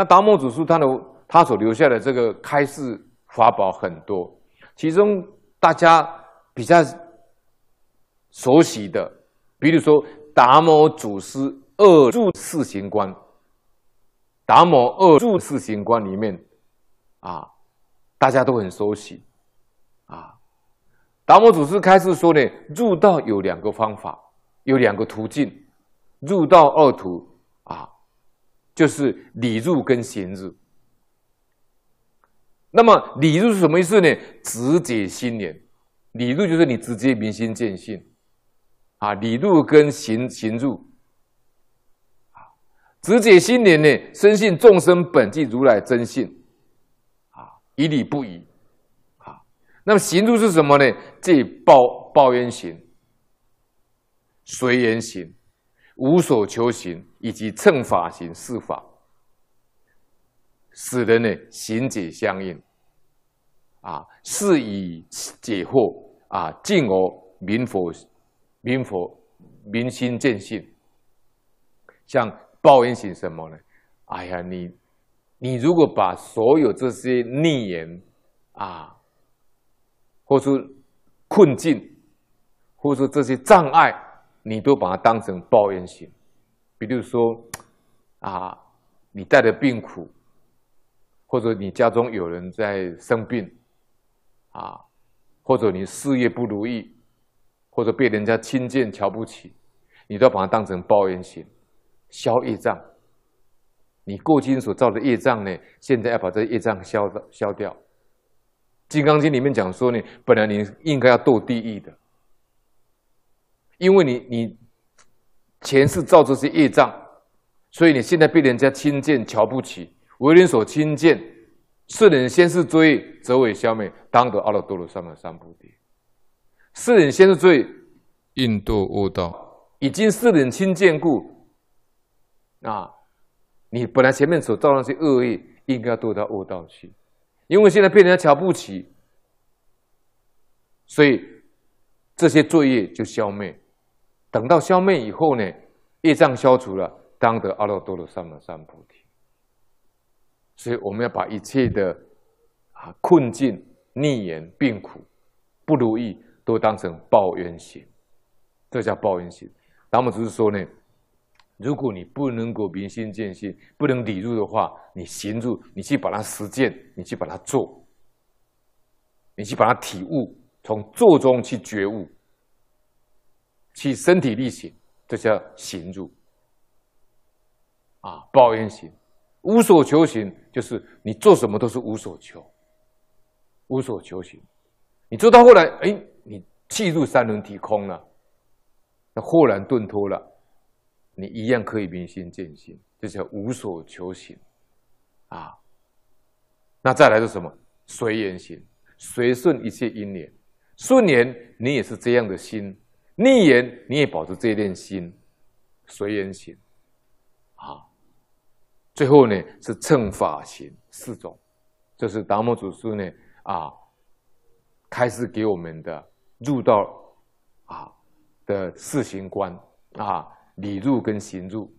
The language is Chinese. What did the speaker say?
那达摩祖师他的他所留下的这个开示法宝很多，其中大家比较熟悉的，比如说达摩祖师二住四行观，达摩二住四行观里面啊，大家都很熟悉啊。达摩祖师开示说呢，入道有两个方法，有两个途径，入道二途，就是理入跟行入。那么理入是什么意思呢？直解心念，理入就是你直接明心见性啊。理入跟行行入啊，直解心念呢，深信众生本具如来真性啊，以理不疑。啊那么行入是什么呢？即报报冤行、随缘行、无所求行以及乘法行四法，使人呢行解相应，啊，是以解惑啊，进而明佛、明佛、明心见性。像报冤行什么呢？哎呀，你你如果把所有这些逆缘啊。或是困境，或是这些障碍，你都把它当成报怨型。比如说，啊，你带着病苦，或者你家中有人在生病，啊，或者你事业不如意，或者被人家轻贱瞧不起，你都要把它当成报怨型，消业障。你过去所造的业障呢，现在要把这业障消消掉。《金刚经》里面讲说呢，本来你应该要堕地狱的，因为你你前世造这些业障，所以你现在被人家轻贱瞧不起，为人所轻贱，世人先是罪，则为消灭，当得阿耨多罗三藐三菩提。世人先是罪，印度恶道，已经世人轻贱故，啊，你本来前面所造那些恶业，应该要堕到恶道去。因为现在被人家瞧不起，所以这些罪业就消灭。等到消灭以后呢，业障消除了，当得阿耨多罗三藐三菩提。所以我们要把一切的啊困境、逆缘、病苦、不如意，都当成报冤行，这叫报冤行。那么只是说呢。如果你不能够明心见性，不能理入的话，你行入，你去把它实践，你去把它做，你去把它体悟，从做中去觉悟，去身体力行，这叫行入。啊，报冤行，无所求行，就是你做什么都是无所求，无所求行。你做到后来，哎，你气入三轮体空了，那豁然顿脱了。你一样可以明心见性，这叫无所求行啊。那再来是什么？随缘行，随顺一切因缘。顺缘你也是这样的心，逆缘你也保持这一念心，随缘行啊。最后呢是乘法行四种，这是达摩祖师呢啊开始给我们的入道啊的四行观啊。理入跟行入。